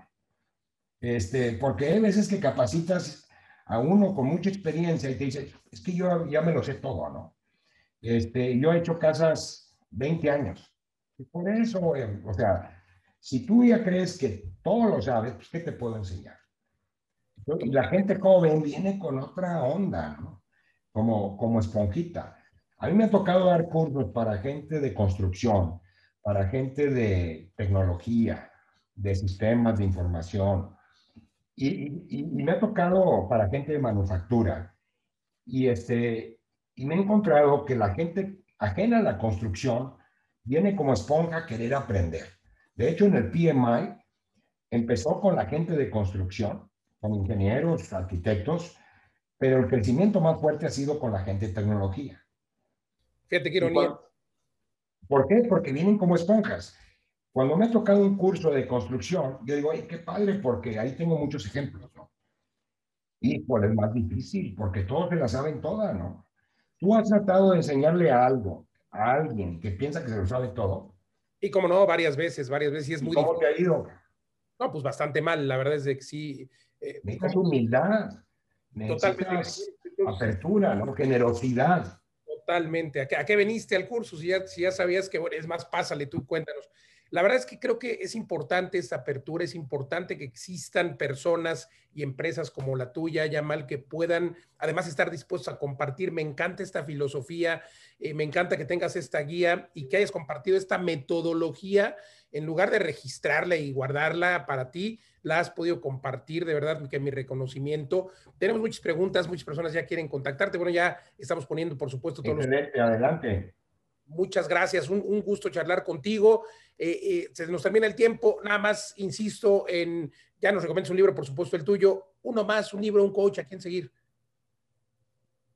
Este, porque hay veces que capacitas a uno con mucha experiencia y te dice, es que yo ya me lo sé todo, ¿no? Este, yo he hecho casas 20 años. Y por eso, eh, o sea, si tú ya crees que todo lo sabes, pues ¿qué te puedo enseñar? Y la gente joven viene con otra onda, ¿no? Como, como esponjita. A mí me ha tocado dar cursos para gente de construcción, para gente de tecnología, de sistemas de información. Y, y, me ha tocado para gente de manufactura. Y, este, y me he encontrado que la gente ajena a la construcción viene como esponja a querer aprender. De hecho, en el PMI empezó con la gente de construcción, con ingenieros, arquitectos, pero el crecimiento más fuerte ha sido con la gente de tecnología. Fíjate qué ironía. ¿Por qué? Porque vienen como esponjas. Cuando me ha tocado un curso de construcción, yo digo, ay, qué padre, porque ahí tengo muchos ejemplos, ¿no? Y pues es más difícil, porque todos se la saben todas, ¿no? Tú has tratado de enseñarle algo a alguien que piensa que se lo sabe todo. Y como no, varias veces, varias veces, y es muy ¿Cómo te ha ido? No, pues bastante mal, la verdad es de que sí. Eh, necesitas humildad, necesitas apertura, ¿no? generosidad. Totalmente. ¿A qué, ¿A qué, veniste al curso? Si ya, si ya sabías que bueno, es más, pásale tú, cuéntanos. La verdad es que creo que es importante esta apertura, es importante que existan personas y empresas como la tuya, Yamal, que puedan además estar dispuestos a compartir. Me encanta esta filosofía, eh, me encanta que tengas esta guía y que hayas compartido esta metodología en lugar de registrarla y guardarla para ti, la has podido compartir, de verdad que mi reconocimiento. Tenemos muchas preguntas, muchas personas ya quieren contactarte. Bueno, ya estamos poniendo, por supuesto, todos Excelente, adelante. Muchas gracias, un, un gusto charlar contigo. Eh, eh, se nos termina el tiempo, nada más insisto en, ya nos recomiendas un libro, por supuesto el tuyo, uno más, un libro, un coach, a quién seguir.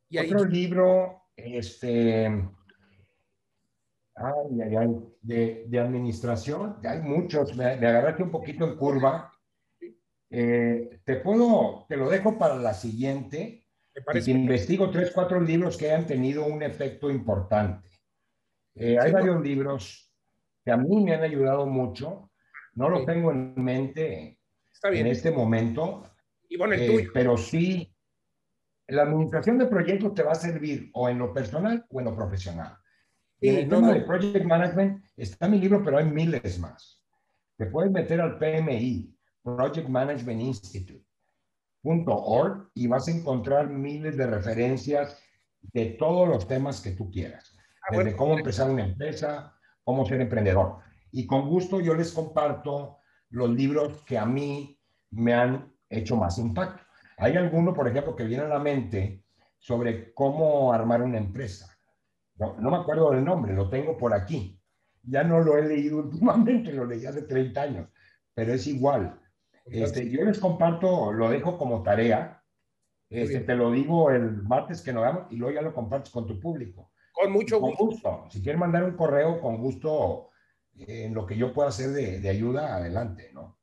Y Otro libro, este, ay, ay, ay, de, de, administración, hay muchos, me, me, agarraste un poquito en curva. Eh, te puedo, te lo dejo para la siguiente. Y te investigo tres, cuatro libros que hayan tenido un efecto importante. Eh, hay varios libros que a mí me han ayudado mucho. No lo tengo en mente en este momento. Y bueno, el eh, tuyo. Pero sí, la administración de proyectos te va a servir o en lo personal o en lo profesional. Y en el tema de Project Management está mi libro, pero hay miles más. Te puedes meter al PMI, Project Management Institute. .org y vas a encontrar miles de referencias de todos los temas que tú quieras. Ah, desde cómo empezar una empresa, cómo ser emprendedor. Y con gusto yo les comparto los libros que a mí me han hecho más impacto. Hay alguno, por ejemplo, que viene a la mente sobre cómo armar una empresa. No, no me acuerdo del nombre, lo tengo por aquí. Ya no lo he leído últimamente, lo leí hace 30 años, pero es igual. Este, yo les comparto, lo dejo como tarea. Este, te lo digo el martes que nos vemos y luego ya lo compartes con tu público. Con mucho gusto. Si quieren mandar un correo, con gusto, en lo que yo pueda hacer de, de ayuda, adelante, ¿no?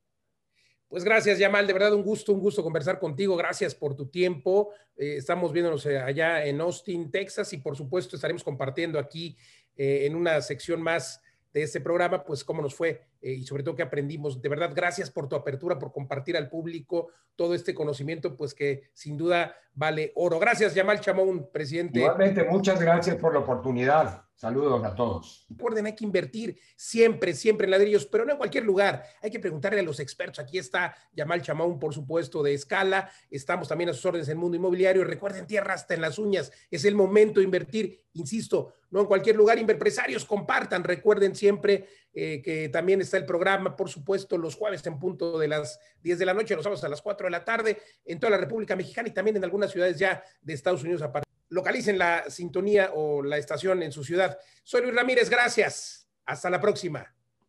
Pues gracias, Yamal, de verdad un gusto, un gusto conversar contigo. Gracias por tu tiempo. Eh, estamos viéndonos eh, allá en Austin, Texas, y por supuesto estaremos compartiendo aquí eh, en una sección más de este programa, pues cómo nos fue eh, y sobre todo qué aprendimos. De verdad, gracias por tu apertura, por compartir al público todo este conocimiento, pues que sin duda vale oro. Gracias, Yamal Chamón, presidente. Igualmente, muchas gracias por la oportunidad. Saludos a todos. Recuerden, hay que invertir siempre, siempre en ladrillos, pero no en cualquier lugar. Hay que preguntarle a los expertos. Aquí está Yamal Chamón, por supuesto, de escala. Estamos también a sus órdenes en el mundo inmobiliario. Recuerden, tierra hasta en las uñas. Es el momento de invertir. Insisto, no en cualquier lugar. Empresarios, compartan. Recuerden siempre eh, que también está el programa, por supuesto, los jueves en punto de las 10 de la noche, los sábados a las 4 de la tarde, en toda la República Mexicana y también en algunas ciudades ya de Estados Unidos. Localicen la sintonía o la estación en su ciudad. Soy Luis Ramírez, gracias. Hasta la próxima.